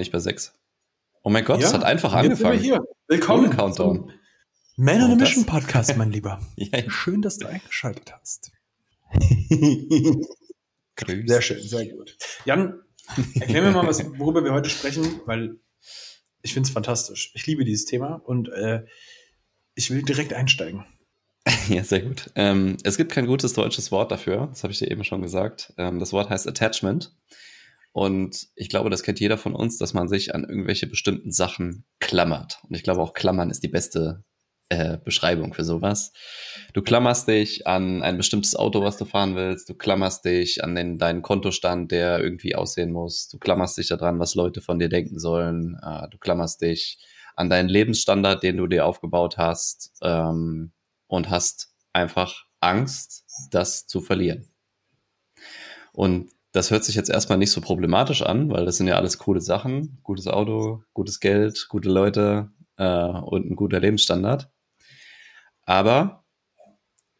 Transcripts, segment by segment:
nicht bei sechs. Oh mein Gott, es hat einfach angefangen. Sind wir hier. Willkommen. Ohne Countdown. Man on a Mission Podcast, mein Lieber. Ja, Schön, dass du eingeschaltet hast. grüß. Sehr schön, sehr gut. Jan, erklär mir mal, was, worüber wir heute sprechen, weil ich finde es fantastisch. Ich liebe dieses Thema und äh, ich will direkt einsteigen. Ja, sehr gut. Ähm, es gibt kein gutes deutsches Wort dafür, das habe ich dir eben schon gesagt. Ähm, das Wort heißt Attachment. Und ich glaube, das kennt jeder von uns, dass man sich an irgendwelche bestimmten Sachen klammert. Und ich glaube, auch klammern ist die beste äh, Beschreibung für sowas. Du klammerst dich an ein bestimmtes Auto, was du fahren willst. Du klammerst dich an den, deinen Kontostand, der irgendwie aussehen muss. Du klammerst dich daran, was Leute von dir denken sollen. Äh, du klammerst dich an deinen Lebensstandard, den du dir aufgebaut hast. Ähm, und hast einfach Angst, das zu verlieren. Und das hört sich jetzt erstmal nicht so problematisch an, weil das sind ja alles coole Sachen. Gutes Auto, gutes Geld, gute Leute äh, und ein guter Lebensstandard. Aber,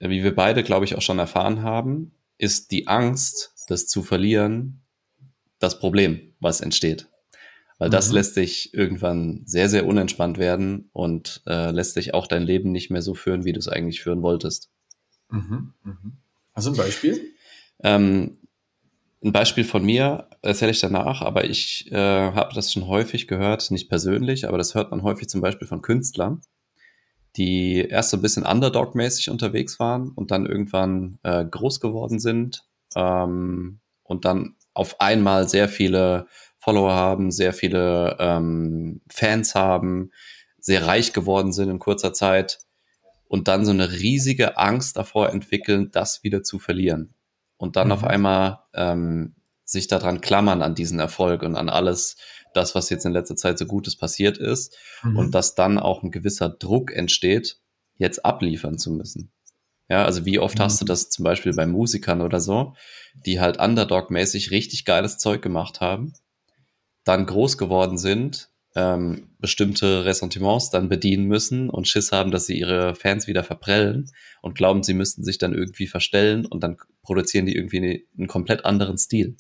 wie wir beide, glaube ich, auch schon erfahren haben, ist die Angst, das zu verlieren, das Problem, was entsteht. Weil das Mhm. lässt dich irgendwann sehr, sehr unentspannt werden und äh, lässt dich auch dein Leben nicht mehr so führen, wie du es eigentlich führen wolltest. Mhm, mhm. Also ein Beispiel? Ähm, ein Beispiel von mir erzähle ich danach, aber ich äh, habe das schon häufig gehört, nicht persönlich, aber das hört man häufig zum Beispiel von Künstlern, die erst so ein bisschen Underdog-mäßig unterwegs waren und dann irgendwann äh, groß geworden sind ähm, und dann auf einmal sehr viele Follower haben, sehr viele ähm, Fans haben, sehr reich geworden sind in kurzer Zeit und dann so eine riesige Angst davor entwickeln, das wieder zu verlieren. Und dann Mhm. auf einmal ähm, sich daran klammern an diesen Erfolg und an alles, das, was jetzt in letzter Zeit so Gutes passiert ist. Mhm. Und dass dann auch ein gewisser Druck entsteht, jetzt abliefern zu müssen. Ja, also wie oft hast du Mhm. das zum Beispiel bei Musikern oder so, die halt Underdog-mäßig richtig geiles Zeug gemacht haben, dann groß geworden sind, ähm, bestimmte Ressentiments dann bedienen müssen und Schiss haben, dass sie ihre Fans wieder verprellen und glauben, sie müssten sich dann irgendwie verstellen und dann produzieren die irgendwie eine, einen komplett anderen Stil,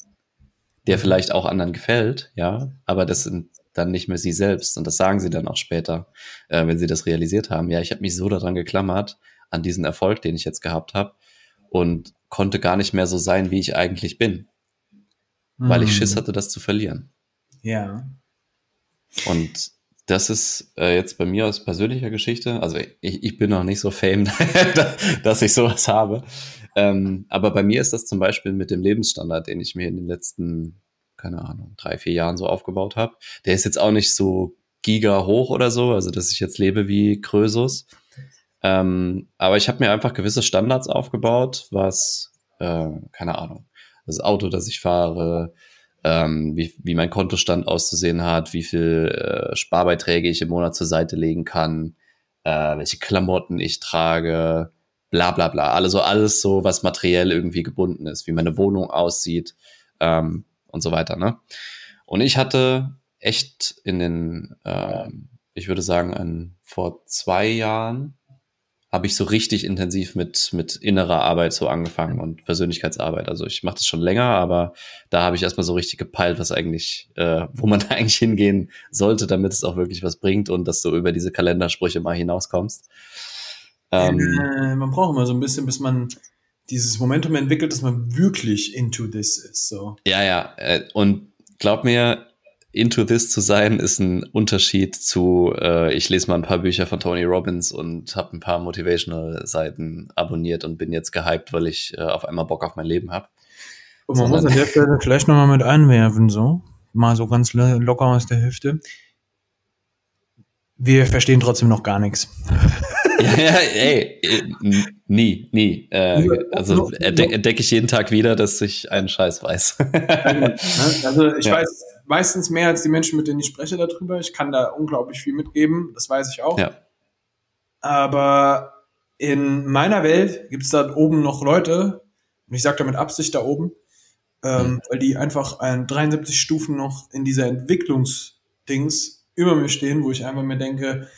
der Mhm. vielleicht auch anderen gefällt, ja, aber das sind dann nicht mehr sie selbst und das sagen sie dann auch später, äh, wenn sie das realisiert haben. Ja, ich habe mich so daran geklammert, an diesen Erfolg, den ich jetzt gehabt habe und konnte gar nicht mehr so sein, wie ich eigentlich bin, weil ich Mhm. Schiss hatte, das zu verlieren. Ja. Und das ist äh, jetzt bei mir aus persönlicher Geschichte, also ich, ich bin noch nicht so fame, dass ich sowas habe. Ähm, aber bei mir ist das zum Beispiel mit dem Lebensstandard, den ich mir in den letzten, keine Ahnung, drei, vier Jahren so aufgebaut habe. Der ist jetzt auch nicht so giga hoch oder so, also dass ich jetzt lebe wie Krösus. Ähm, aber ich habe mir einfach gewisse Standards aufgebaut, was, äh, keine Ahnung, das Auto, das ich fahre, ähm, wie, wie mein Kontostand auszusehen hat, wie viel äh, Sparbeiträge ich im Monat zur Seite legen kann, äh, welche Klamotten ich trage, bla bla bla. Also alles so, was materiell irgendwie gebunden ist, wie meine Wohnung aussieht ähm, und so weiter. Ne? Und ich hatte echt in den, ähm, ich würde sagen, an, vor zwei Jahren habe ich so richtig intensiv mit, mit innerer Arbeit so angefangen und Persönlichkeitsarbeit. Also ich mache das schon länger, aber da habe ich erstmal so richtig gepeilt, was eigentlich, äh, wo man da eigentlich hingehen sollte, damit es auch wirklich was bringt und dass du über diese Kalendersprüche mal hinauskommst. Ähm, äh, man braucht immer so ein bisschen, bis man dieses Momentum entwickelt, dass man wirklich into this ist. So. Ja, ja. Äh, und glaub mir, into this zu sein, ist ein Unterschied zu, äh, ich lese mal ein paar Bücher von Tony Robbins und habe ein paar Motivational-Seiten abonniert und bin jetzt gehypt, weil ich äh, auf einmal Bock auf mein Leben habe. Und man Sondern- muss an der Stelle vielleicht nochmal mit einwerfen, so. Mal so ganz lo- locker aus der Hüfte. Wir verstehen trotzdem noch gar nichts. ja, ja, ey, äh, nie, nie. Äh, also entdecke entdeck ich jeden Tag wieder, dass ich einen Scheiß weiß. Also ich Ja. weiß meistens mehr als die Menschen, mit denen ich spreche darüber. Ich kann da unglaublich viel mitgeben, das weiß ich auch. ja. Aber in meiner Welt gibt es da oben noch Leute, und ich sage damit Absicht da oben, ähm, Mhm. weil die einfach ein 73 Stufen noch in dieser Entwicklungsdings über mir stehen, wo ich einfach mir denke,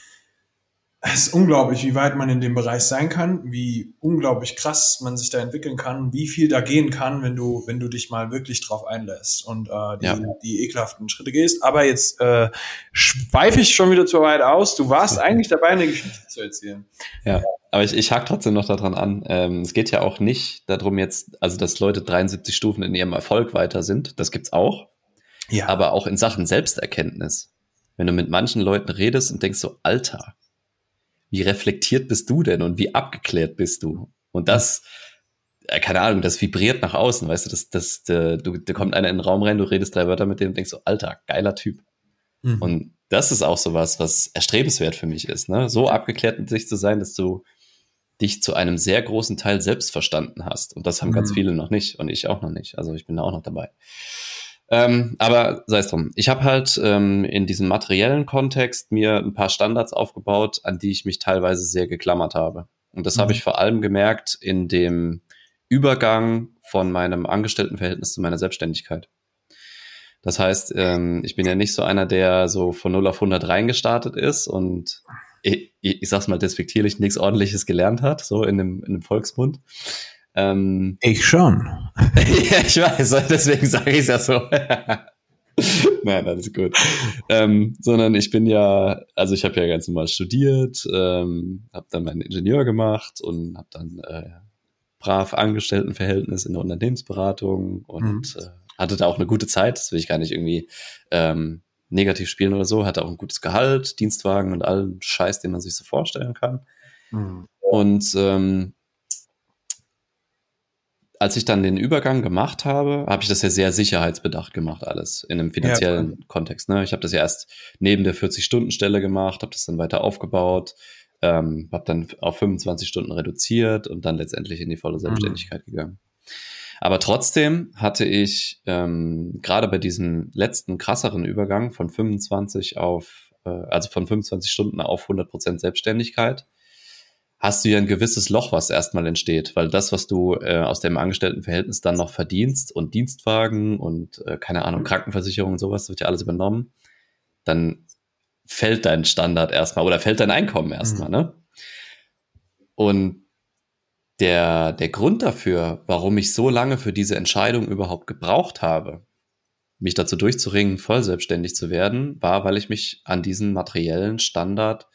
es ist unglaublich, wie weit man in dem Bereich sein kann, wie unglaublich krass man sich da entwickeln kann, wie viel da gehen kann, wenn du, wenn du dich mal wirklich drauf einlässt und äh, die, ja. die ekelhaften Schritte gehst. Aber jetzt äh, schweife ich schon wieder zu weit aus. Du warst eigentlich dabei, eine Geschichte zu erzählen. Ja, aber ich, ich hake trotzdem noch daran an. Ähm, es geht ja auch nicht darum jetzt, also dass Leute 73 Stufen in ihrem Erfolg weiter sind. Das gibt's auch. Ja. Aber auch in Sachen Selbsterkenntnis. Wenn du mit manchen Leuten redest und denkst so, Alter, wie reflektiert bist du denn und wie abgeklärt bist du? Und das, äh, keine Ahnung, das vibriert nach außen, weißt du, das, das, du, da kommt einer in den Raum rein, du redest drei Wörter mit dem und denkst so, alter, geiler Typ. Mhm. Und das ist auch so was, was erstrebenswert für mich ist, ne? So abgeklärt mit sich zu sein, dass du dich zu einem sehr großen Teil selbst verstanden hast. Und das haben mhm. ganz viele noch nicht und ich auch noch nicht. Also ich bin da auch noch dabei. Ähm, aber sei es drum. Ich habe halt ähm, in diesem materiellen Kontext mir ein paar Standards aufgebaut, an die ich mich teilweise sehr geklammert habe. Und das mhm. habe ich vor allem gemerkt in dem Übergang von meinem Angestelltenverhältnis zu meiner Selbstständigkeit. Das heißt, ähm, ich bin ja nicht so einer, der so von 0 auf 100 reingestartet ist und ich, ich, sag's mal despektierlich, nichts ordentliches gelernt hat, so in dem, in dem Volksmund, ähm, ich schon. ja, ich weiß, deswegen sage ich es ja so. Nein, alles gut. Ähm, sondern ich bin ja, also ich habe ja ganz normal studiert, ähm, habe dann meinen Ingenieur gemacht und habe dann äh, brav Angestelltenverhältnis in der Unternehmensberatung und mhm. äh, hatte da auch eine gute Zeit. Das will ich gar nicht irgendwie ähm, negativ spielen oder so. Hatte auch ein gutes Gehalt, Dienstwagen und allen Scheiß, den man sich so vorstellen kann. Mhm. Und ähm, als ich dann den Übergang gemacht habe, habe ich das ja sehr sicherheitsbedacht gemacht, alles in einem finanziellen ja, Kontext. Ne? Ich habe das ja erst neben der 40-Stunden-Stelle gemacht, habe das dann weiter aufgebaut, ähm, habe dann auf 25 Stunden reduziert und dann letztendlich in die volle mhm. Selbstständigkeit mhm. gegangen. Aber trotzdem hatte ich ähm, gerade bei diesem letzten krasseren Übergang von 25 auf, äh, also von 25 Stunden auf 100 Prozent Selbstständigkeit, hast du ja ein gewisses Loch, was erstmal entsteht, weil das, was du äh, aus dem Angestelltenverhältnis dann noch verdienst und Dienstwagen und äh, keine Ahnung, Krankenversicherung und sowas, wird ja alles übernommen, dann fällt dein Standard erstmal oder fällt dein Einkommen erstmal, mhm. ne? Und der, der Grund dafür, warum ich so lange für diese Entscheidung überhaupt gebraucht habe, mich dazu durchzuringen, voll selbstständig zu werden, war, weil ich mich an diesen materiellen Standard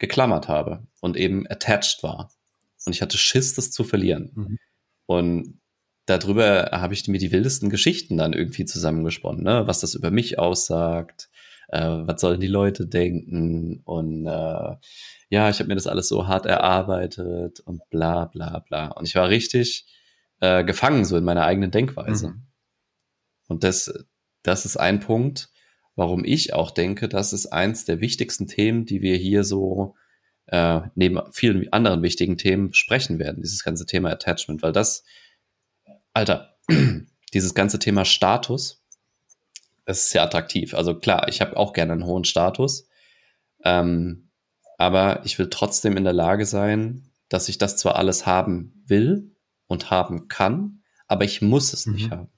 geklammert habe und eben attached war. Und ich hatte Schiss, das zu verlieren. Mhm. Und darüber habe ich mir die wildesten Geschichten dann irgendwie zusammengesponnen, ne? was das über mich aussagt, äh, was sollen die Leute denken und äh, ja, ich habe mir das alles so hart erarbeitet und bla bla bla. Und ich war richtig äh, gefangen so in meiner eigenen Denkweise. Mhm. Und das, das ist ein Punkt, warum ich auch denke, das ist eins der wichtigsten Themen, die wir hier so äh, neben vielen anderen wichtigen Themen sprechen werden, dieses ganze Thema Attachment, weil das, Alter, dieses ganze Thema Status, das ist sehr attraktiv. Also klar, ich habe auch gerne einen hohen Status, ähm, aber ich will trotzdem in der Lage sein, dass ich das zwar alles haben will und haben kann, aber ich muss es mhm. nicht haben.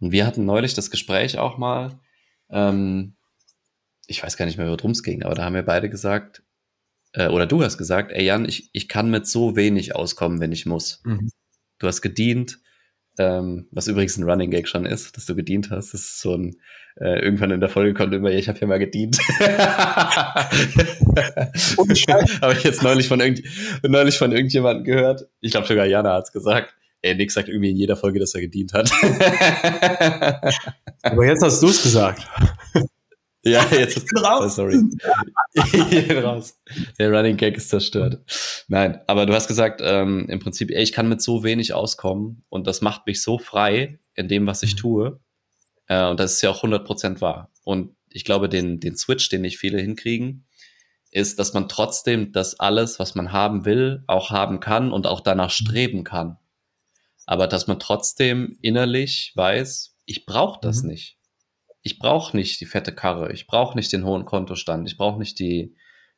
Und wir hatten neulich das Gespräch auch mal, ähm, ich weiß gar nicht mehr, worum es ging, aber da haben wir beide gesagt, äh, oder du hast gesagt, ey Jan, ich, ich kann mit so wenig auskommen, wenn ich muss. Mhm. Du hast gedient, ähm, was übrigens ein Running Gag schon ist, dass du gedient hast. Das ist so ein, äh, irgendwann in der Folge kommt immer, ich habe ja mal gedient. habe ich jetzt neulich von, irgend, neulich von irgendjemandem gehört. Ich glaube sogar Jana hat's gesagt. Ey, Nick sagt irgendwie in jeder Folge, dass er gedient hat. Aber jetzt hast du es gesagt. Ja, jetzt ist raus. Sorry. ich bin raus. Der Running Gag ist zerstört. Nein, aber du hast gesagt, ähm, im Prinzip, ey, ich kann mit so wenig auskommen und das macht mich so frei in dem, was ich mhm. tue. Äh, und das ist ja auch 100% wahr. Und ich glaube, den, den Switch, den nicht viele hinkriegen, ist, dass man trotzdem das alles, was man haben will, auch haben kann und auch danach mhm. streben kann aber dass man trotzdem innerlich weiß, ich brauche das mhm. nicht. Ich brauche nicht die fette Karre, ich brauche nicht den hohen Kontostand, ich brauche nicht die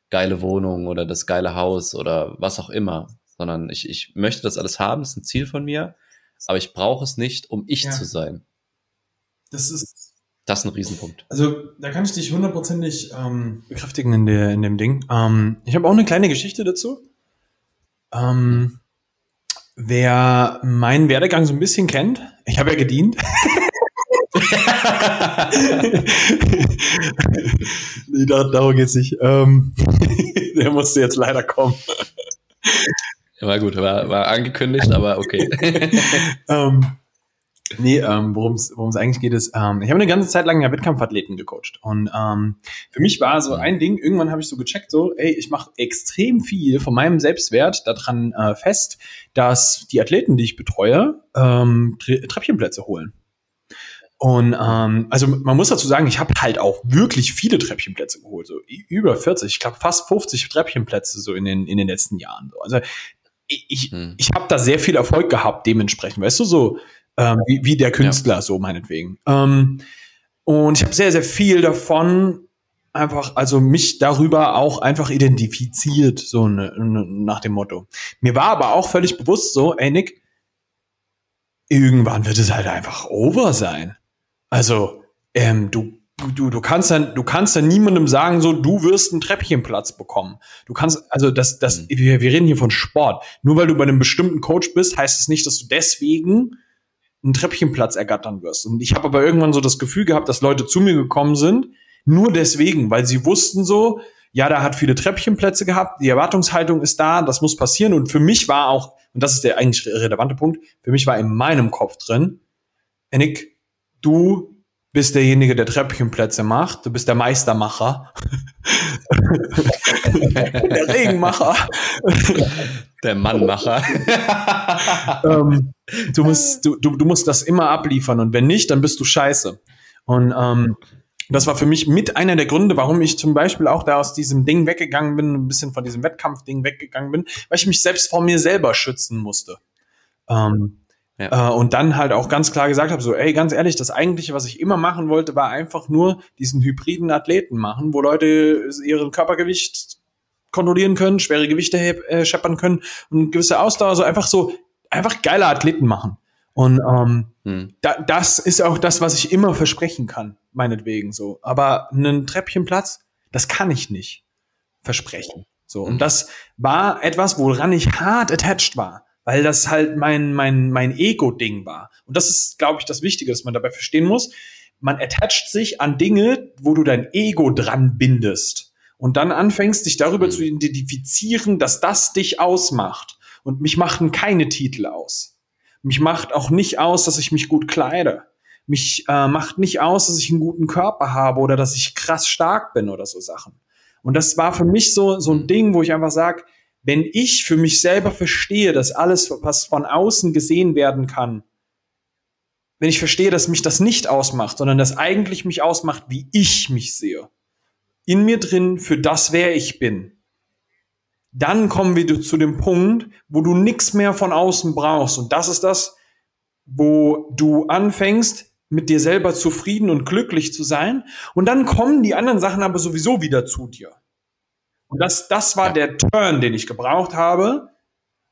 geile Wohnung oder das geile Haus oder was auch immer, sondern ich, ich möchte das alles haben, das ist ein Ziel von mir, aber ich brauche es nicht, um ich ja. zu sein. Das ist, Das ist ein Riesenpunkt. Also da kann ich dich hundertprozentig ähm, bekräftigen in, der, in dem Ding. Ähm, ich habe auch eine kleine Geschichte dazu. Ähm, wer meinen Werdegang so ein bisschen kennt, ich habe ja gedient. nee, da, darum geht's nicht. Ähm, der musste jetzt leider kommen. War gut, war, war angekündigt, aber okay. ähm, nee, ähm, worum es eigentlich geht, ist, ähm, ich habe eine ganze Zeit lang ja Wettkampfathleten gecoacht. Und ähm, für mich war so ein Ding, irgendwann habe ich so gecheckt, so, ey, ich mache extrem viel von meinem Selbstwert daran äh, fest, dass die Athleten, die ich betreue, ähm, Treppchenplätze holen. Und ähm, also man muss dazu sagen, ich habe halt auch wirklich viele Treppchenplätze geholt, so über 40, ich glaube fast 50 Treppchenplätze so in den in den letzten Jahren. Also ich hm. ich habe da sehr viel Erfolg gehabt dementsprechend, weißt du so ähm, wie, wie der Künstler ja. so meinetwegen. Ähm, und ich habe sehr sehr viel davon einfach also mich darüber auch einfach identifiziert so ne, ne, nach dem Motto. Mir war aber auch völlig bewusst so, ey Nick, irgendwann wird es halt einfach over sein. Also, ähm, du, du, du kannst dann, du kannst dann niemandem sagen, so, du wirst einen Treppchenplatz bekommen. Du kannst, also das, das, mhm. wir, wir reden hier von Sport. Nur weil du bei einem bestimmten Coach bist, heißt es nicht, dass du deswegen einen Treppchenplatz ergattern wirst. Und ich habe aber irgendwann so das Gefühl gehabt, dass Leute zu mir gekommen sind, nur deswegen, weil sie wussten so, ja, da hat viele Treppchenplätze gehabt, die Erwartungshaltung ist da, das muss passieren. Und für mich war auch, und das ist der eigentlich relevante Punkt, für mich war in meinem Kopf drin, Nick, du bist derjenige, der Treppchenplätze macht, du bist der Meistermacher, der Regenmacher, der Mannmacher. ähm, du, musst, du, du, du musst das immer abliefern und wenn nicht, dann bist du scheiße. Und ähm, das war für mich mit einer der Gründe, warum ich zum Beispiel auch da aus diesem Ding weggegangen bin, ein bisschen von diesem Wettkampfding weggegangen bin, weil ich mich selbst vor mir selber schützen musste. Ähm, ja. Äh, und dann halt auch ganz klar gesagt habe, so, ey, ganz ehrlich, das eigentliche, was ich immer machen wollte, war einfach nur diesen hybriden Athleten machen, wo Leute ihren Körpergewicht kontrollieren können, schwere Gewichte äh, scheppern können und gewisse Ausdauer, so einfach so, einfach geile Athleten machen. Und ähm, hm. da, das ist auch das, was ich immer versprechen kann, meinetwegen so. Aber einen Treppchenplatz, das kann ich nicht versprechen. So. Und hm. das war etwas, woran ich hart attached war weil das halt mein, mein, mein Ego-Ding war. Und das ist, glaube ich, das Wichtige, dass man dabei verstehen muss. Man attacht sich an Dinge, wo du dein Ego dran bindest. Und dann anfängst, dich darüber mhm. zu identifizieren, dass das dich ausmacht. Und mich machten keine Titel aus. Mich macht auch nicht aus, dass ich mich gut kleide. Mich äh, macht nicht aus, dass ich einen guten Körper habe oder dass ich krass stark bin oder so Sachen. Und das war für mich so, so ein mhm. Ding, wo ich einfach sage, wenn ich für mich selber verstehe, dass alles, was von außen gesehen werden kann, wenn ich verstehe, dass mich das nicht ausmacht, sondern dass eigentlich mich ausmacht, wie ich mich sehe, in mir drin für das, wer ich bin, dann kommen wir zu dem Punkt, wo du nichts mehr von außen brauchst. Und das ist das, wo du anfängst, mit dir selber zufrieden und glücklich zu sein. Und dann kommen die anderen Sachen aber sowieso wieder zu dir. Und das, das war der Turn, den ich gebraucht habe,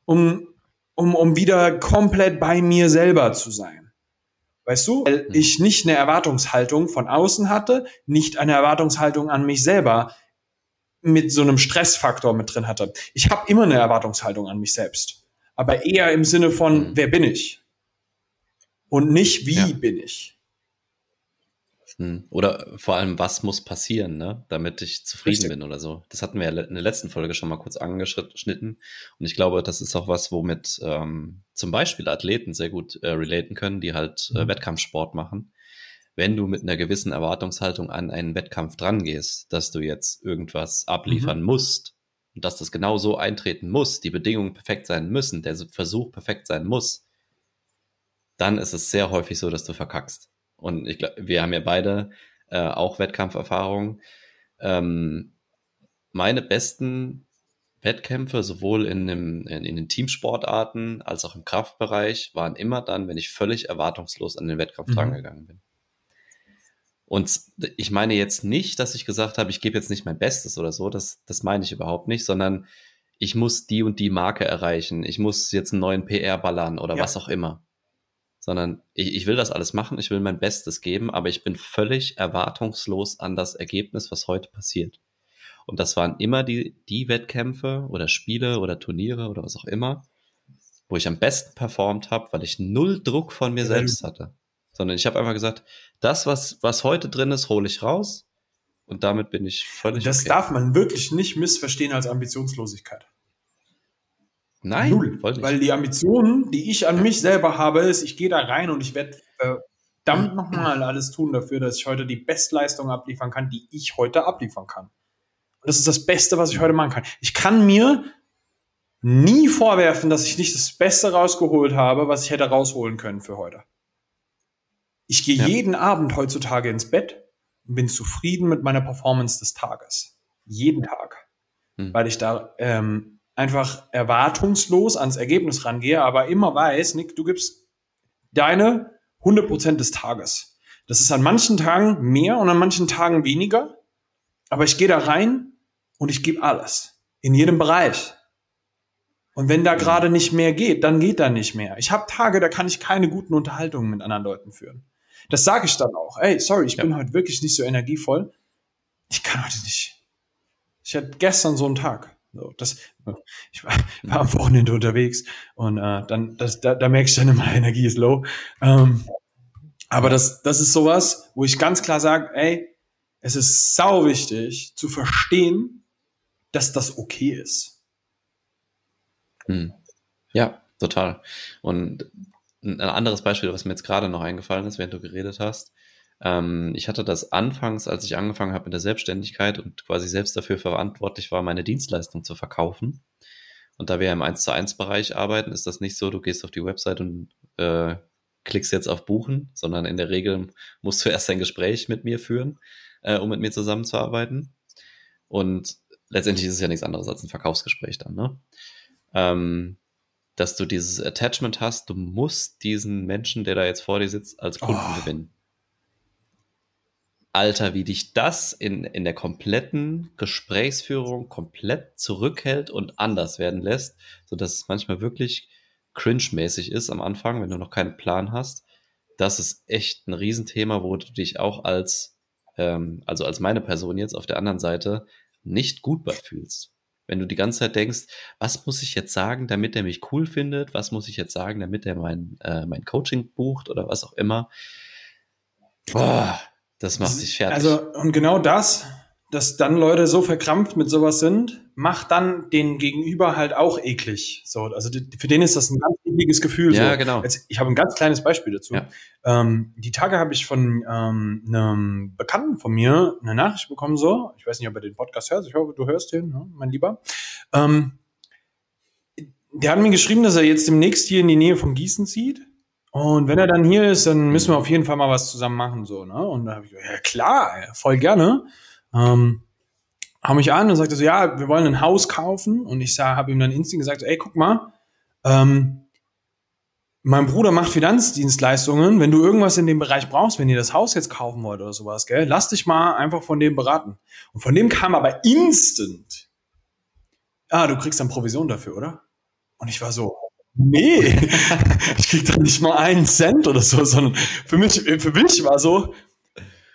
um, um, um wieder komplett bei mir selber zu sein. Weißt du? Weil mhm. ich nicht eine Erwartungshaltung von außen hatte, nicht eine Erwartungshaltung an mich selber mit so einem Stressfaktor mit drin hatte. Ich habe immer eine Erwartungshaltung an mich selbst, aber eher im Sinne von, mhm. wer bin ich? Und nicht, wie ja. bin ich? Oder vor allem, was muss passieren, ne? damit ich zufrieden Richtig. bin oder so. Das hatten wir ja in der letzten Folge schon mal kurz angeschnitten. Und ich glaube, das ist auch was, womit ähm, zum Beispiel Athleten sehr gut äh, relaten können, die halt äh, mhm. Wettkampfsport machen. Wenn du mit einer gewissen Erwartungshaltung an einen Wettkampf drangehst, dass du jetzt irgendwas abliefern mhm. musst und dass das genau so eintreten muss, die Bedingungen perfekt sein müssen, der Versuch perfekt sein muss, dann ist es sehr häufig so, dass du verkackst. Und ich glaube, wir haben ja beide äh, auch Wettkampferfahrung. Ähm, meine besten Wettkämpfe, sowohl in, dem, in, in, den Teamsportarten als auch im Kraftbereich, waren immer dann, wenn ich völlig erwartungslos an den Wettkampf mhm. drangegangen bin. Und ich meine jetzt nicht, dass ich gesagt habe, ich gebe jetzt nicht mein Bestes oder so, das, das meine ich überhaupt nicht, sondern ich muss die und die Marke erreichen, ich muss jetzt einen neuen PR ballern oder ja. was auch immer. Sondern ich, ich will das alles machen, ich will mein Bestes geben, aber ich bin völlig erwartungslos an das Ergebnis, was heute passiert. Und das waren immer die, die Wettkämpfe oder Spiele oder Turniere oder was auch immer, wo ich am besten performt habe, weil ich null Druck von mir selbst hatte. Sondern ich habe einfach gesagt, das, was, was heute drin ist, hole ich raus. Und damit bin ich völlig. Das okay. darf man wirklich nicht missverstehen als Ambitionslosigkeit. Nein, Null. Weil die Ambitionen, die ich an mich selber habe, ist, ich gehe da rein und ich werde verdammt nochmal alles tun dafür, dass ich heute die Bestleistung abliefern kann, die ich heute abliefern kann. Und das ist das Beste, was ich heute machen kann. Ich kann mir nie vorwerfen, dass ich nicht das Beste rausgeholt habe, was ich hätte rausholen können für heute. Ich gehe ja. jeden Abend heutzutage ins Bett und bin zufrieden mit meiner Performance des Tages. Jeden Tag. Hm. Weil ich da ähm, einfach erwartungslos ans Ergebnis rangehe, aber immer weiß, Nick, du gibst deine 100% des Tages. Das ist an manchen Tagen mehr und an manchen Tagen weniger, aber ich gehe da rein und ich gebe alles. In jedem Bereich. Und wenn da gerade nicht mehr geht, dann geht da nicht mehr. Ich habe Tage, da kann ich keine guten Unterhaltungen mit anderen Leuten führen. Das sage ich dann auch. Ey, sorry, ich ja. bin heute wirklich nicht so energievoll. Ich kann heute nicht. Ich hatte gestern so einen Tag. So, das, ich war, war am Wochenende unterwegs und äh, dann, das, da, da merke ich dann immer, Energie ist low. Ähm, aber das, das ist sowas, wo ich ganz klar sage, ey, es ist sau wichtig zu verstehen, dass das okay ist. Hm. Ja, total. Und ein anderes Beispiel, was mir jetzt gerade noch eingefallen ist, während du geredet hast, ähm, ich hatte das anfangs, als ich angefangen habe mit der Selbstständigkeit und quasi selbst dafür verantwortlich war, meine Dienstleistung zu verkaufen. Und da wir im 1 zu 1 Bereich arbeiten, ist das nicht so, du gehst auf die Website und äh, klickst jetzt auf Buchen, sondern in der Regel musst du erst ein Gespräch mit mir führen, äh, um mit mir zusammenzuarbeiten. Und letztendlich ist es ja nichts anderes als ein Verkaufsgespräch dann, ne? Ähm, dass du dieses Attachment hast, du musst diesen Menschen, der da jetzt vor dir sitzt, als Kunden oh. gewinnen. Alter, wie dich das in, in der kompletten Gesprächsführung komplett zurückhält und anders werden lässt, so dass es manchmal wirklich cringe-mäßig ist am Anfang, wenn du noch keinen Plan hast. Das ist echt ein Riesenthema, wo du dich auch als, ähm, also als meine Person jetzt auf der anderen Seite nicht gut bei fühlst. Wenn du die ganze Zeit denkst, was muss ich jetzt sagen, damit er mich cool findet? Was muss ich jetzt sagen, damit er mein, äh, mein Coaching bucht oder was auch immer? Boah, das macht dich fertig. Also, und genau das, dass dann Leute so verkrampft mit sowas sind, macht dann den Gegenüber halt auch eklig. So, also für den ist das ein ganz ekliges Gefühl. Ja, so. genau. Jetzt, ich habe ein ganz kleines Beispiel dazu. Ja. Ähm, die Tage habe ich von ähm, einem Bekannten von mir eine Nachricht bekommen, so, ich weiß nicht, ob er den Podcast hört, ich hoffe, du hörst den, ne, mein Lieber. Ähm, der hat mir geschrieben, dass er jetzt demnächst hier in die Nähe von Gießen zieht und wenn er dann hier ist, dann müssen wir auf jeden Fall mal was zusammen machen, so, ne? Und da habe ich gesagt, ja klar, voll gerne. Ähm, hau mich an und sagte so, ja, wir wollen ein Haus kaufen. Und ich habe ihm dann instant gesagt, ey, guck mal, ähm, mein Bruder macht Finanzdienstleistungen. Wenn du irgendwas in dem Bereich brauchst, wenn ihr das Haus jetzt kaufen wollt oder sowas, gell, lass dich mal einfach von dem beraten. Und von dem kam aber instant, ah, du kriegst dann Provision dafür, oder? Und ich war so, nee, ich krieg da nicht mal einen Cent oder so, sondern für mich, für mich war so,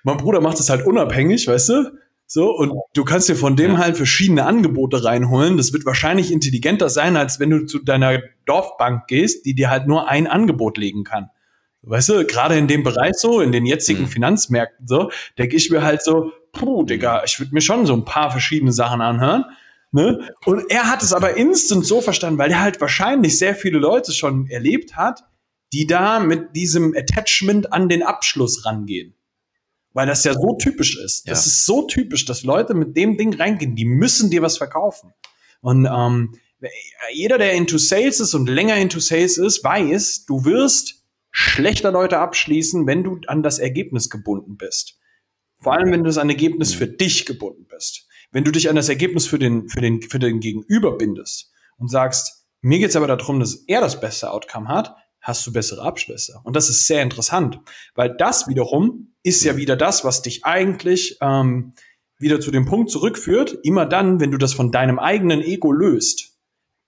mein Bruder macht es halt unabhängig, weißt du? So, und du kannst dir von dem halt verschiedene Angebote reinholen. Das wird wahrscheinlich intelligenter sein, als wenn du zu deiner Dorfbank gehst, die dir halt nur ein Angebot legen kann. Weißt du, gerade in dem Bereich so, in den jetzigen mhm. Finanzmärkten so, denke ich mir halt so, puh, Digga, ich würde mir schon so ein paar verschiedene Sachen anhören. Ne? Und er hat es aber instant so verstanden, weil er halt wahrscheinlich sehr viele Leute schon erlebt hat, die da mit diesem Attachment an den Abschluss rangehen. Weil das ja so typisch ist. Ja. Das ist so typisch, dass Leute mit dem Ding reingehen, die müssen dir was verkaufen. Und ähm, jeder, der into Sales ist und länger into Sales ist, weiß, du wirst schlechter Leute abschließen, wenn du an das Ergebnis gebunden bist. Vor allem, wenn du an Ergebnis mhm. für dich gebunden bist. Wenn du dich an das Ergebnis für den, für den, für den Gegenüber bindest und sagst, mir geht's aber darum, dass er das beste Outcome hat, hast du bessere Abschlüsse. Und das ist sehr interessant, weil das wiederum ist ja wieder das, was dich eigentlich ähm, wieder zu dem Punkt zurückführt. Immer dann, wenn du das von deinem eigenen Ego löst,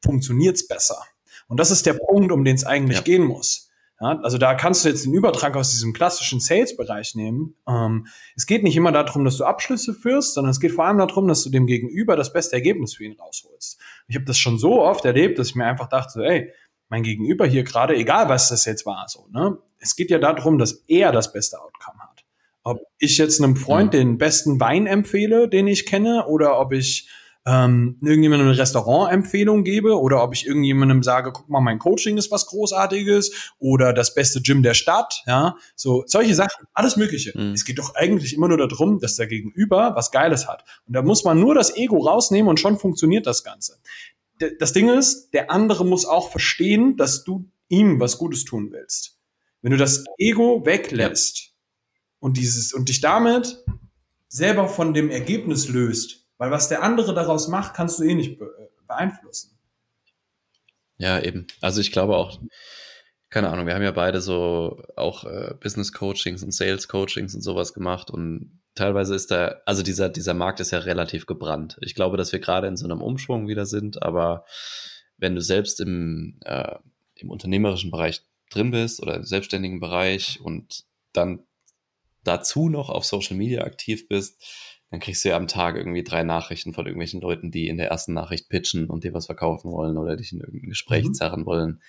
funktioniert's besser. Und das ist der Punkt, um den es eigentlich ja. gehen muss. Ja, also da kannst du jetzt den Übertrag aus diesem klassischen Sales-Bereich nehmen. Ähm, es geht nicht immer darum, dass du Abschlüsse führst, sondern es geht vor allem darum, dass du dem Gegenüber das beste Ergebnis für ihn rausholst. Ich habe das schon so oft erlebt, dass ich mir einfach dachte, so, ey, mein Gegenüber hier gerade, egal was das jetzt war, so, ne? Es geht ja darum, dass er das beste Outcome hat. Ob ich jetzt einem Freund mhm. den besten Wein empfehle, den ich kenne, oder ob ich ähm, irgendjemandem eine Restaurantempfehlung gebe oder ob ich irgendjemandem sage, guck mal, mein Coaching ist was Großartiges oder das beste Gym der Stadt, ja, so solche Sachen, alles Mögliche. Mhm. Es geht doch eigentlich immer nur darum, dass der Gegenüber was Geiles hat. Und da muss man nur das Ego rausnehmen und schon funktioniert das Ganze. D das Ding ist, der andere muss auch verstehen, dass du ihm was Gutes tun willst. Wenn du das Ego weglässt ja. und dieses und dich damit selber von dem Ergebnis löst, weil was der andere daraus macht, kannst du eh nicht äh, beeinflussen. Ja, eben. Also ich glaube auch, keine Ahnung, wir haben ja beide so auch äh, Business Coachings und Sales Coachings und sowas gemacht und teilweise ist da, also dieser, dieser Markt ist ja relativ gebrannt. Ich glaube, dass wir gerade in so einem Umschwung wieder sind, aber wenn du selbst im, äh, im unternehmerischen Bereich drin bist oder im selbstständigen Bereich und dann dazu noch auf Social Media aktiv bist, dann kriegst du ja am Tag irgendwie drei Nachrichten von irgendwelchen Leuten, die in der ersten Nachricht pitchen und dir was verkaufen wollen oder dich in irgendein Gespräch mhm. zerren wollen.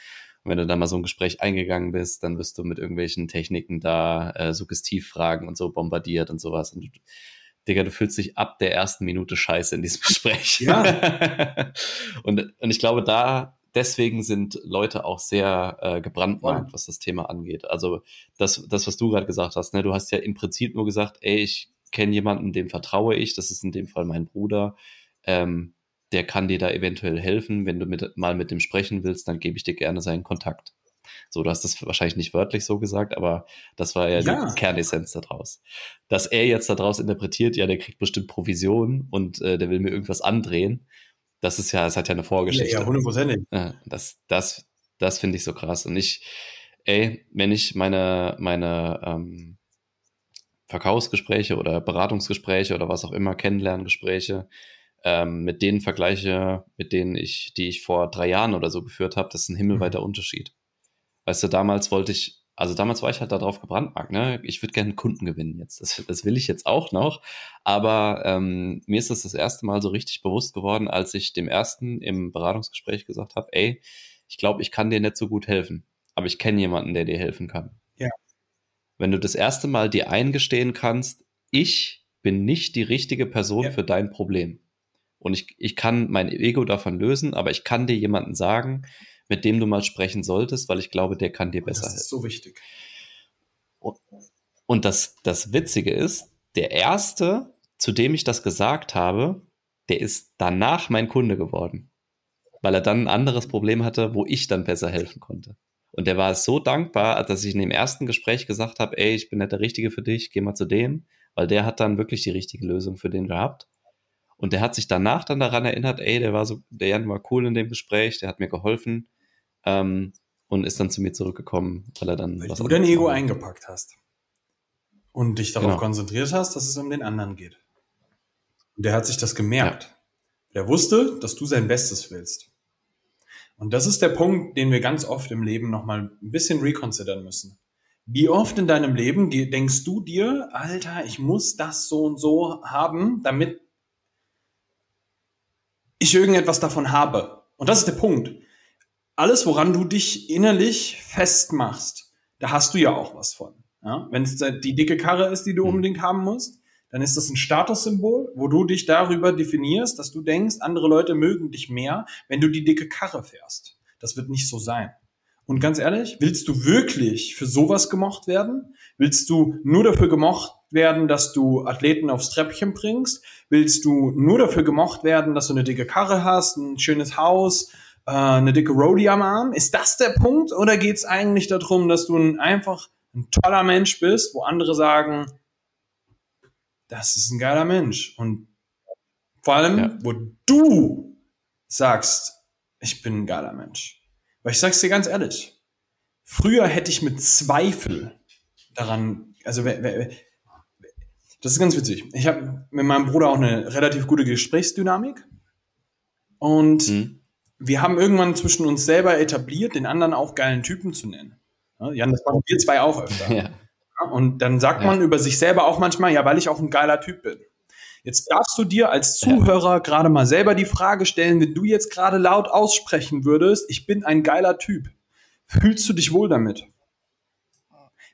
Und wenn du dann mal so ein Gespräch eingegangen bist, dann wirst du mit irgendwelchen Techniken da äh, Suggestivfragen und so bombardiert und sowas. Und du, Digga, du fühlst dich ab der ersten Minute scheiße in diesem Gespräch. Ja. und, und ich glaube, da deswegen sind Leute auch sehr äh, gebrandmarkt, was das Thema angeht. Also das, das, was du gerade gesagt hast, ne, du hast ja im Prinzip nur gesagt, ey, ich kenne jemanden, dem vertraue ich, das ist in dem Fall mein Bruder, ähm, der kann dir da eventuell helfen. Wenn du mit, mal mit dem sprechen willst, dann gebe ich dir gerne seinen Kontakt. So, du hast das wahrscheinlich nicht wörtlich so gesagt, aber das war ja, ja. die Kernessenz daraus. Dass er jetzt daraus interpretiert, ja, der kriegt bestimmt Provision und äh, der will mir irgendwas andrehen. Das ist ja, es hat ja eine Vorgeschichte. Ja, hundertprozentig. Ja, das, das, das finde ich so krass. Und ich, ey, wenn ich meine, meine, ähm, Verkaufsgespräche oder Beratungsgespräche oder was auch immer, Kennenlerngespräche, ähm, mit denen vergleiche, mit denen ich, die ich vor drei Jahren oder so geführt habe, das ist ein himmelweiter mhm. Unterschied. Weißt du, damals wollte ich, also damals war ich halt darauf gebrandmarkt, ne? Ich würde gerne Kunden gewinnen jetzt. Das, das will ich jetzt auch noch. Aber ähm, mir ist das das erste Mal so richtig bewusst geworden, als ich dem ersten im Beratungsgespräch gesagt habe, ey, ich glaube, ich kann dir nicht so gut helfen, aber ich kenne jemanden, der dir helfen kann wenn du das erste Mal dir eingestehen kannst, ich bin nicht die richtige Person ja. für dein Problem. Und ich, ich kann mein Ego davon lösen, aber ich kann dir jemanden sagen, mit dem du mal sprechen solltest, weil ich glaube, der kann dir besser helfen. Das ist so wichtig. Und, und das, das Witzige ist, der erste, zu dem ich das gesagt habe, der ist danach mein Kunde geworden. Weil er dann ein anderes Problem hatte, wo ich dann besser helfen konnte. Und der war so dankbar, dass ich in dem ersten Gespräch gesagt habe, ey, ich bin nicht der Richtige für dich, geh mal zu dem, weil der hat dann wirklich die richtige Lösung für den gehabt. Und der hat sich danach dann daran erinnert, ey, der war so, der Jan war cool in dem Gespräch, der hat mir geholfen ähm, und ist dann zu mir zurückgekommen, weil er dann weil was du dein Ego war. eingepackt hast und dich darauf genau. konzentriert hast, dass es um den anderen geht. Und der hat sich das gemerkt. Ja. Der wusste, dass du sein Bestes willst. Und das ist der Punkt, den wir ganz oft im Leben nochmal ein bisschen reconsidern müssen. Wie oft in deinem Leben denkst du dir, Alter, ich muss das so und so haben, damit ich irgendetwas davon habe? Und das ist der Punkt. Alles, woran du dich innerlich festmachst, da hast du ja auch was von. Ja? Wenn es die dicke Karre ist, die du mhm. unbedingt haben musst, dann ist das ein Statussymbol, wo du dich darüber definierst, dass du denkst, andere Leute mögen dich mehr, wenn du die dicke Karre fährst. Das wird nicht so sein. Und ganz ehrlich, willst du wirklich für sowas gemocht werden? Willst du nur dafür gemocht werden, dass du Athleten aufs Treppchen bringst? Willst du nur dafür gemocht werden, dass du eine dicke Karre hast, ein schönes Haus, äh, eine dicke Roadie am Arm? Ist das der Punkt? Oder geht es eigentlich darum, dass du ein, einfach ein toller Mensch bist, wo andere sagen, das ist ein geiler Mensch. Und vor allem, ja. wo du sagst, ich bin ein geiler Mensch. Weil ich sag's dir ganz ehrlich, früher hätte ich mit Zweifel daran, also das ist ganz witzig. Ich habe mit meinem Bruder auch eine relativ gute Gesprächsdynamik. Und mhm. wir haben irgendwann zwischen uns selber etabliert, den anderen auch geilen Typen zu nennen. Jan, das machen wir zwei auch öfter. Ja. Und dann sagt man über sich selber auch manchmal, ja, weil ich auch ein geiler Typ bin. Jetzt darfst du dir als Zuhörer gerade mal selber die Frage stellen, wenn du jetzt gerade laut aussprechen würdest, ich bin ein geiler Typ. Fühlst du dich wohl damit?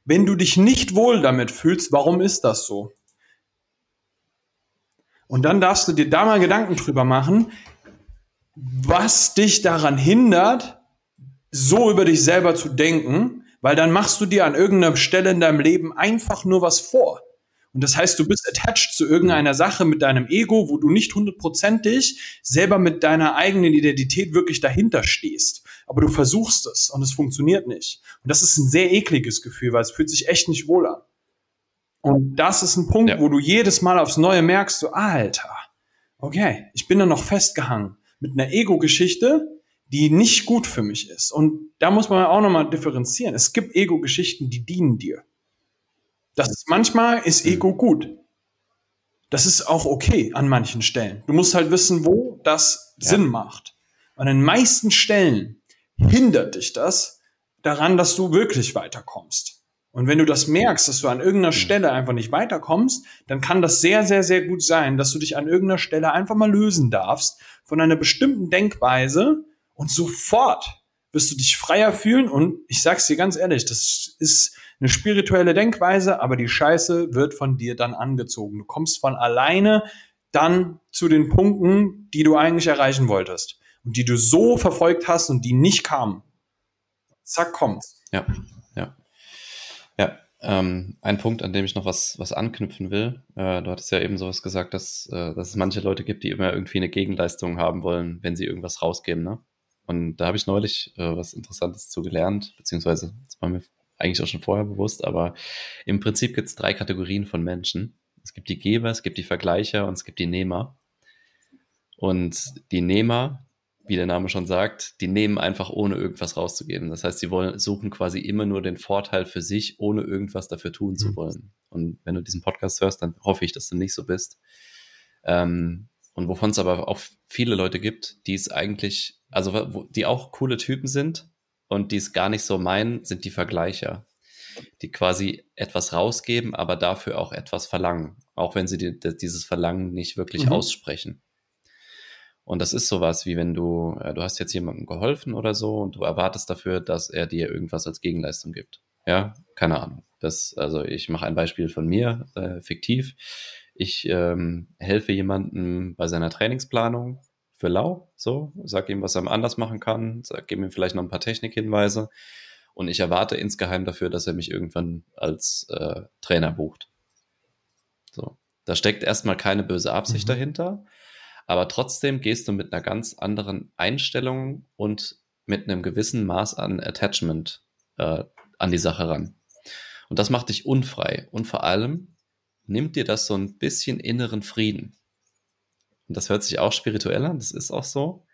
Wenn du dich nicht wohl damit fühlst, warum ist das so? Und dann darfst du dir da mal Gedanken drüber machen, was dich daran hindert, so über dich selber zu denken, weil dann machst du dir an irgendeiner Stelle in deinem Leben einfach nur was vor. Und das heißt, du bist attached zu irgendeiner Sache mit deinem Ego, wo du nicht hundertprozentig selber mit deiner eigenen Identität wirklich dahinter stehst. Aber du versuchst es und es funktioniert nicht. Und das ist ein sehr ekliges Gefühl, weil es fühlt sich echt nicht wohl an. Und das ist ein Punkt, ja. wo du jedes Mal aufs Neue merkst, so, Alter, okay, ich bin da noch festgehangen mit einer Ego-Geschichte, die nicht gut für mich ist. Und da muss man auch nochmal differenzieren. Es gibt Ego-Geschichten, die dienen dir. Das ist, manchmal ist Ego gut. Das ist auch okay an manchen Stellen. Du musst halt wissen, wo das ja. Sinn macht. An den meisten Stellen hindert dich das daran, dass du wirklich weiterkommst. Und wenn du das merkst, dass du an irgendeiner mhm. Stelle einfach nicht weiterkommst, dann kann das sehr, sehr, sehr gut sein, dass du dich an irgendeiner Stelle einfach mal lösen darfst von einer bestimmten Denkweise und sofort wirst du dich freier fühlen. Und ich sag's dir ganz ehrlich, das ist eine spirituelle Denkweise, aber die Scheiße wird von dir dann angezogen. Du kommst von alleine dann zu den Punkten, die du eigentlich erreichen wolltest und die du so verfolgt hast und die nicht kamen. Zack, kommt's. Ja, ja. Ja, ähm, ein Punkt, an dem ich noch was, was anknüpfen will. Äh, du hattest ja eben sowas gesagt, dass, äh, dass es manche Leute gibt, die immer irgendwie eine Gegenleistung haben wollen, wenn sie irgendwas rausgeben. Ne? Und da habe ich neulich äh, was Interessantes zu gelernt, beziehungsweise das war mir eigentlich auch schon vorher bewusst, aber im Prinzip gibt es drei Kategorien von Menschen. Es gibt die Geber, es gibt die Vergleicher und es gibt die Nehmer. Und die Nehmer, wie der Name schon sagt, die nehmen einfach ohne irgendwas rauszugeben. Das heißt, sie wollen, suchen quasi immer nur den Vorteil für sich, ohne irgendwas dafür tun zu mhm. wollen. Und wenn du diesen Podcast hörst, dann hoffe ich, dass du nicht so bist. Ähm, und wovon es aber auch viele Leute gibt, die es eigentlich, also die auch coole Typen sind, und die es gar nicht so meinen, sind die Vergleicher, die quasi etwas rausgeben, aber dafür auch etwas verlangen, auch wenn sie die, dieses Verlangen nicht wirklich mhm. aussprechen. Und das ist sowas wie wenn du, äh, du hast jetzt jemandem geholfen oder so und du erwartest dafür, dass er dir irgendwas als Gegenleistung gibt. Ja, keine Ahnung. Das, also ich mache ein Beispiel von mir, äh, fiktiv. Ich ähm, helfe jemandem bei seiner Trainingsplanung für lau, so, sag ihm, was er anders machen kann, sag ihm vielleicht noch ein paar Technikhinweise und ich erwarte insgeheim dafür, dass er mich irgendwann als äh, Trainer bucht. So, da steckt erstmal keine böse Absicht mhm. dahinter, aber trotzdem gehst du mit einer ganz anderen Einstellung und mit einem gewissen Maß an Attachment äh, an die Sache ran. Und das macht dich unfrei und vor allem nimmt dir das so ein bisschen inneren Frieden. Und das hört sich auch spirituell an, das ist auch so.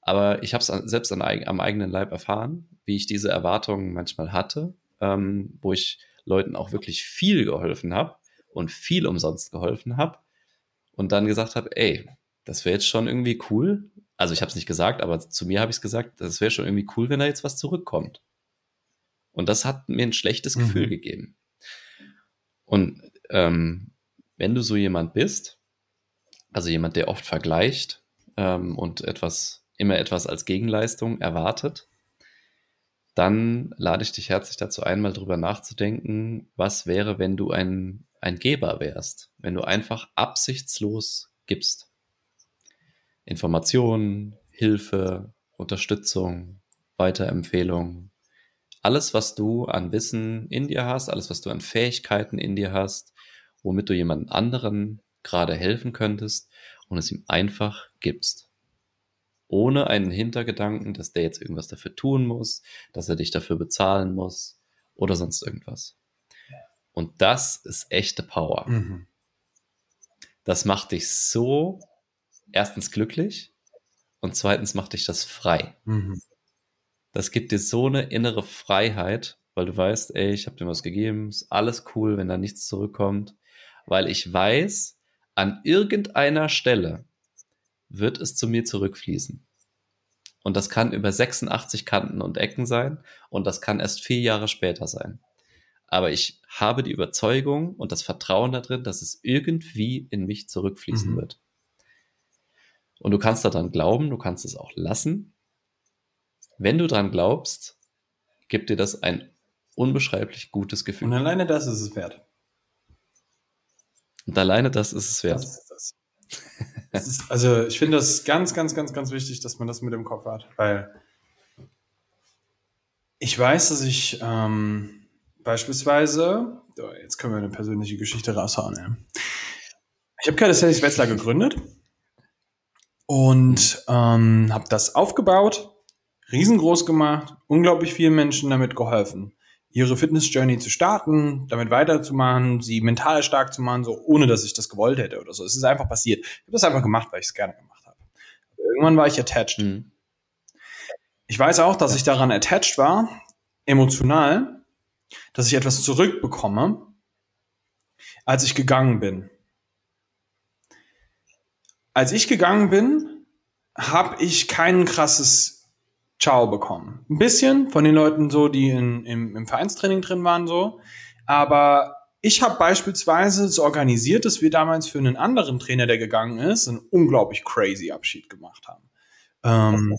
Aber ich habe es selbst an, am eigenen Leib erfahren, wie ich diese Erwartungen manchmal hatte, ähm, wo ich Leuten auch wirklich viel geholfen habe und viel umsonst geholfen habe und dann gesagt habe, ey, das wäre jetzt schon irgendwie cool. Also ich habe es nicht gesagt, aber zu mir habe ich es gesagt, das wäre schon irgendwie cool, wenn da jetzt was zurückkommt. Und das hat mir ein schlechtes mhm. Gefühl gegeben. Und ähm, wenn du so jemand bist, also jemand, der oft vergleicht ähm, und etwas, immer etwas als Gegenleistung erwartet, dann lade ich dich herzlich dazu ein, mal drüber nachzudenken, was wäre, wenn du ein, ein Geber wärst, wenn du einfach absichtslos gibst. Informationen, Hilfe, Unterstützung, Weiterempfehlung, alles, was du an Wissen in dir hast, alles, was du an Fähigkeiten in dir hast, womit du jemanden anderen gerade helfen könntest und es ihm einfach gibst. Ohne einen Hintergedanken, dass der jetzt irgendwas dafür tun muss, dass er dich dafür bezahlen muss oder sonst irgendwas. Und das ist echte Power. Mhm. Das macht dich so erstens glücklich und zweitens macht dich das frei. Mhm. Das gibt dir so eine innere Freiheit, weil du weißt, ey, ich habe dir was gegeben, ist alles cool, wenn da nichts zurückkommt, weil ich weiß, an irgendeiner Stelle wird es zu mir zurückfließen. Und das kann über 86 Kanten und Ecken sein und das kann erst vier Jahre später sein. Aber ich habe die Überzeugung und das Vertrauen darin, dass es irgendwie in mich zurückfließen mhm. wird. Und du kannst daran glauben, du kannst es auch lassen. Wenn du daran glaubst, gibt dir das ein unbeschreiblich gutes Gefühl. Und alleine das ist es wert. Und alleine das ist es wert. Das ist das. ist, also ich finde das ganz, ganz, ganz, ganz wichtig, dass man das mit im Kopf hat, weil ich weiß, dass ich ähm, beispielsweise, jetzt können wir eine persönliche Geschichte raushauen. Ja. Ich habe gerade Sally Wetzlar gegründet und ähm, habe das aufgebaut, riesengroß gemacht, unglaublich vielen Menschen damit geholfen ihre Fitness-Journey zu starten, damit weiterzumachen, sie mental stark zu machen, so ohne dass ich das gewollt hätte oder so. Es ist einfach passiert. Ich habe das einfach gemacht, weil ich es gerne gemacht habe. irgendwann war ich attached. Mhm. Ich weiß auch, dass ich daran attached war, emotional, dass ich etwas zurückbekomme, als ich gegangen bin. Als ich gegangen bin, habe ich kein krasses Ciao bekommen. Ein bisschen von den Leuten so, die in, im, im Vereinstraining drin waren so. Aber ich habe beispielsweise es organisiert, dass wir damals für einen anderen Trainer, der gegangen ist, einen unglaublich crazy Abschied gemacht haben. Ähm,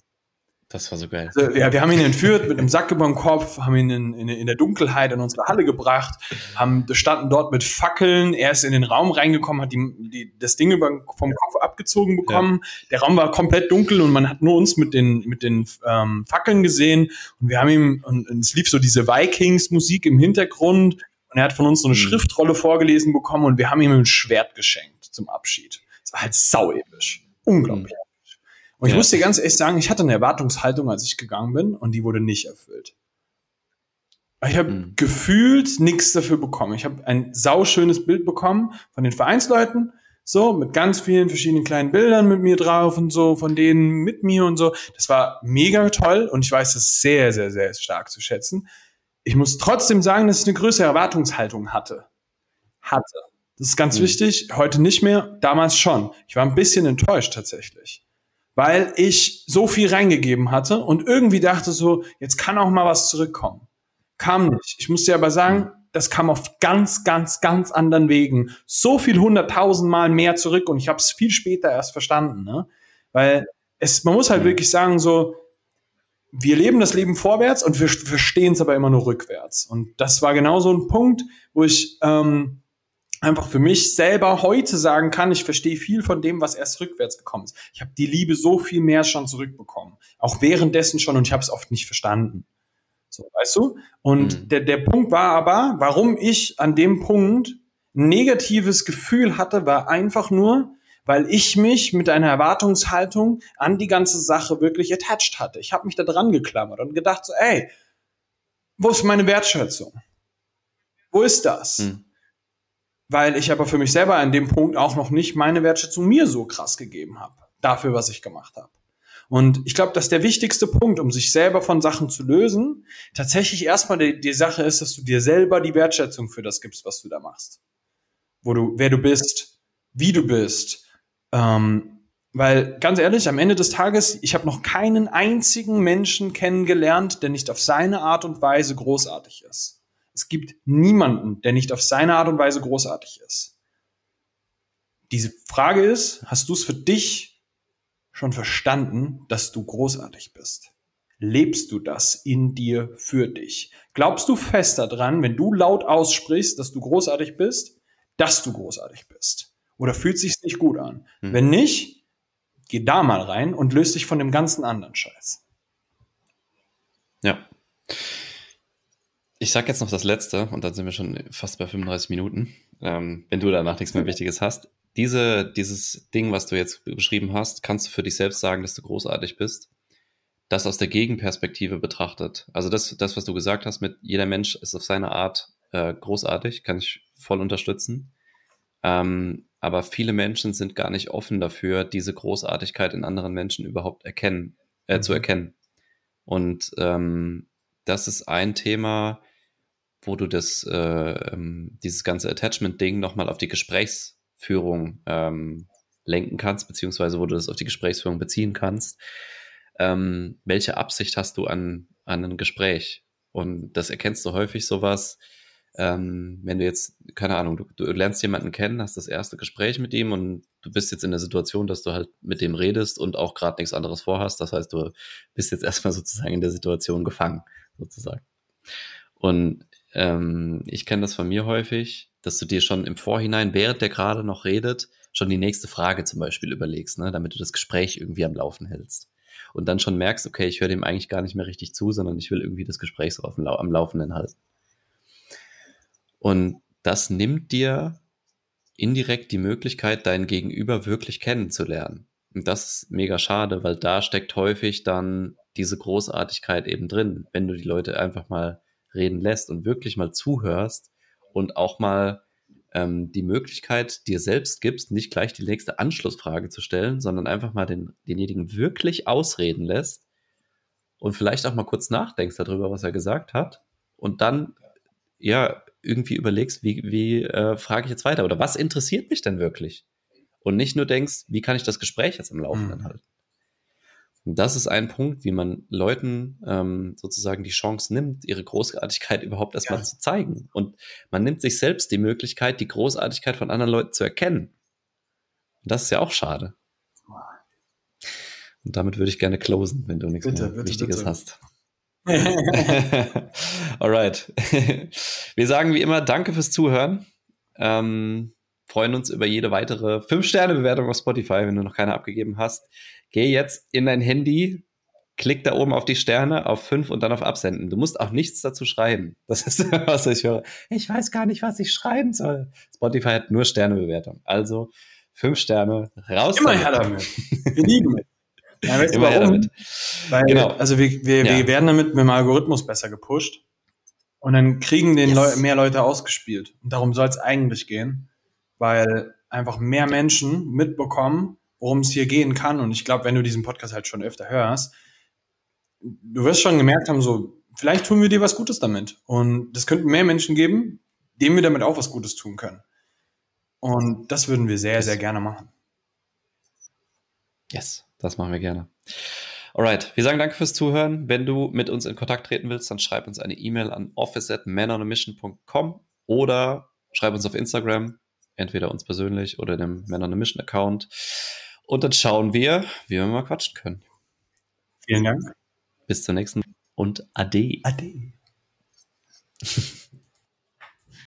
das war so geil. Also, ja, wir haben ihn entführt mit einem Sack über dem Kopf, haben ihn in, in, in der Dunkelheit in unsere Halle gebracht, haben standen dort mit Fackeln. Er ist in den Raum reingekommen, hat die, die, das Ding über, vom Kopf abgezogen bekommen. Ja. Der Raum war komplett dunkel und man hat nur uns mit den, mit den ähm, Fackeln gesehen. Und wir haben ihm, und, und es lief so diese Vikings-Musik im Hintergrund. Und er hat von uns so eine mhm. Schriftrolle vorgelesen bekommen und wir haben ihm ein Schwert geschenkt zum Abschied. Das war halt sau episch. Unglaublich. Mhm. Und ich ja. muss dir ganz ehrlich sagen, ich hatte eine Erwartungshaltung, als ich gegangen bin, und die wurde nicht erfüllt. Ich habe mhm. gefühlt nichts dafür bekommen. Ich habe ein sauschönes Bild bekommen von den Vereinsleuten, so mit ganz vielen verschiedenen kleinen Bildern mit mir drauf und so, von denen mit mir und so. Das war mega toll und ich weiß das sehr, sehr, sehr stark zu schätzen. Ich muss trotzdem sagen, dass ich eine größere Erwartungshaltung hatte. Hatte. Das ist ganz mhm. wichtig. Heute nicht mehr, damals schon. Ich war ein bisschen enttäuscht tatsächlich weil ich so viel reingegeben hatte und irgendwie dachte so, jetzt kann auch mal was zurückkommen. Kam nicht. Ich muss dir aber sagen, das kam auf ganz, ganz, ganz anderen Wegen. So viel hunderttausendmal mehr zurück und ich habe es viel später erst verstanden, ne? Weil es, man muss halt wirklich sagen, so, wir leben das Leben vorwärts und wir verstehen es aber immer nur rückwärts. Und das war genau so ein Punkt, wo ich ähm, einfach für mich selber heute sagen kann, ich verstehe viel von dem, was erst rückwärts gekommen ist. Ich habe die Liebe so viel mehr schon zurückbekommen. Auch währenddessen schon und ich habe es oft nicht verstanden. So, weißt du? Und mhm. der, der Punkt war aber, warum ich an dem Punkt ein negatives Gefühl hatte, war einfach nur, weil ich mich mit einer Erwartungshaltung an die ganze Sache wirklich attached hatte. Ich habe mich da dran geklammert und gedacht so, ey, wo ist meine Wertschätzung? Wo ist das? Mhm weil ich aber für mich selber an dem Punkt auch noch nicht meine Wertschätzung mir so krass gegeben habe, dafür, was ich gemacht habe. Und ich glaube, dass der wichtigste Punkt, um sich selber von Sachen zu lösen, tatsächlich erstmal die, die Sache ist, dass du dir selber die Wertschätzung für das gibst, was du da machst. Wo du, wer du bist, wie du bist. Ähm, weil ganz ehrlich, am Ende des Tages, ich habe noch keinen einzigen Menschen kennengelernt, der nicht auf seine Art und Weise großartig ist. Es gibt niemanden, der nicht auf seine Art und Weise großartig ist. Diese Frage ist, hast du es für dich schon verstanden, dass du großartig bist? Lebst du das in dir für dich? Glaubst du fest daran, wenn du laut aussprichst, dass du großartig bist, dass du großartig bist? Oder fühlt sich nicht gut an? Hm. Wenn nicht, geh da mal rein und löst dich von dem ganzen anderen Scheiß. Ja. Ich sag jetzt noch das Letzte und dann sind wir schon fast bei 35 Minuten, ähm, wenn du danach nichts mehr Wichtiges hast. Diese, dieses Ding, was du jetzt beschrieben hast, kannst du für dich selbst sagen, dass du großartig bist. Das aus der Gegenperspektive betrachtet. Also das, das was du gesagt hast, mit jeder Mensch ist auf seine Art äh, großartig, kann ich voll unterstützen. Ähm, aber viele Menschen sind gar nicht offen dafür, diese Großartigkeit in anderen Menschen überhaupt erkennen, äh, zu mhm. erkennen. Und ähm, das ist ein Thema, wo du das, äh, ähm, dieses ganze Attachment-Ding nochmal auf die Gesprächsführung ähm, lenken kannst, beziehungsweise wo du das auf die Gesprächsführung beziehen kannst. ähm, welche Absicht hast du an, an ein Gespräch? Und das erkennst du häufig sowas, ähm, wenn du jetzt, keine Ahnung, du, du lernst jemanden kennen, hast das erste Gespräch mit ihm und du bist jetzt in der Situation, dass du halt mit dem redest und auch gerade nichts anderes vorhast. Das heißt, du bist jetzt erstmal sozusagen in der Situation gefangen, sozusagen. Und ähm, ich kenne das von mir häufig, dass du dir schon im Vorhinein, während der gerade noch redet, schon die nächste Frage zum Beispiel überlegst, ne, damit du das Gespräch irgendwie am Laufen hältst. Und dann schon merkst, okay, ich höre dem eigentlich gar nicht mehr richtig zu, sondern ich will irgendwie das Gespräch so dem, am Laufenden halten. Und das nimmt dir indirekt die Möglichkeit, dein Gegenüber wirklich kennenzulernen. Und das ist mega schade, weil da steckt häufig dann diese Großartigkeit eben drin, wenn du die Leute einfach mal reden lässt und wirklich mal zuhörst und auch mal ähm, die Möglichkeit dir selbst gibst, nicht gleich die nächste Anschlussfrage zu stellen, sondern einfach mal den, denjenigen wirklich ausreden lässt und vielleicht auch mal kurz nachdenkst darüber, was er gesagt hat und dann ja irgendwie überlegst, wie, wie äh, frage ich jetzt weiter oder was interessiert mich denn wirklich? Und nicht nur denkst, wie kann ich das Gespräch jetzt am Laufenden mhm. halten? Und das ist ein Punkt, wie man Leuten ähm, sozusagen die Chance nimmt, ihre Großartigkeit überhaupt erstmal ja. zu zeigen. Und man nimmt sich selbst die Möglichkeit, die Großartigkeit von anderen Leuten zu erkennen. Und das ist ja auch schade. Und damit würde ich gerne closen, wenn du nichts bitte, mehr bitte, Wichtiges bitte. hast. Alright. Wir sagen wie immer Danke fürs Zuhören. Ähm, freuen uns über jede weitere 5-Sterne-Bewertung auf Spotify, wenn du noch keine abgegeben hast. Geh jetzt in dein Handy, klick da oben auf die Sterne, auf 5 und dann auf Absenden. Du musst auch nichts dazu schreiben. Das ist, was ich höre. Ich weiß gar nicht, was ich schreiben soll. Spotify hat nur Sternebewertung. Also 5 Sterne, raus Immer damit. her damit. Wir lieben. Ja, weißt Immer warum? Damit. Weil, genau. Also wir, wir, ja. wir werden damit mit dem Algorithmus besser gepusht und dann kriegen den yes. Leu mehr Leute ausgespielt. Und darum soll es eigentlich gehen, weil einfach mehr Menschen mitbekommen, worum es hier gehen kann. Und ich glaube, wenn du diesen Podcast halt schon öfter hörst, du wirst schon gemerkt haben, so, vielleicht tun wir dir was Gutes damit. Und es könnten mehr Menschen geben, denen wir damit auch was Gutes tun können. Und das würden wir sehr, sehr gerne machen. Yes. Das machen wir gerne. Alright, wir sagen danke fürs Zuhören. Wenn du mit uns in Kontakt treten willst, dann schreib uns eine E-Mail an office at oder schreib uns auf Instagram, entweder uns persönlich oder dem Man on a Mission Account. Und dann schauen wir, wie wir mal quatschen können. Vielen Dank. Bis zur nächsten und Ade. Ade.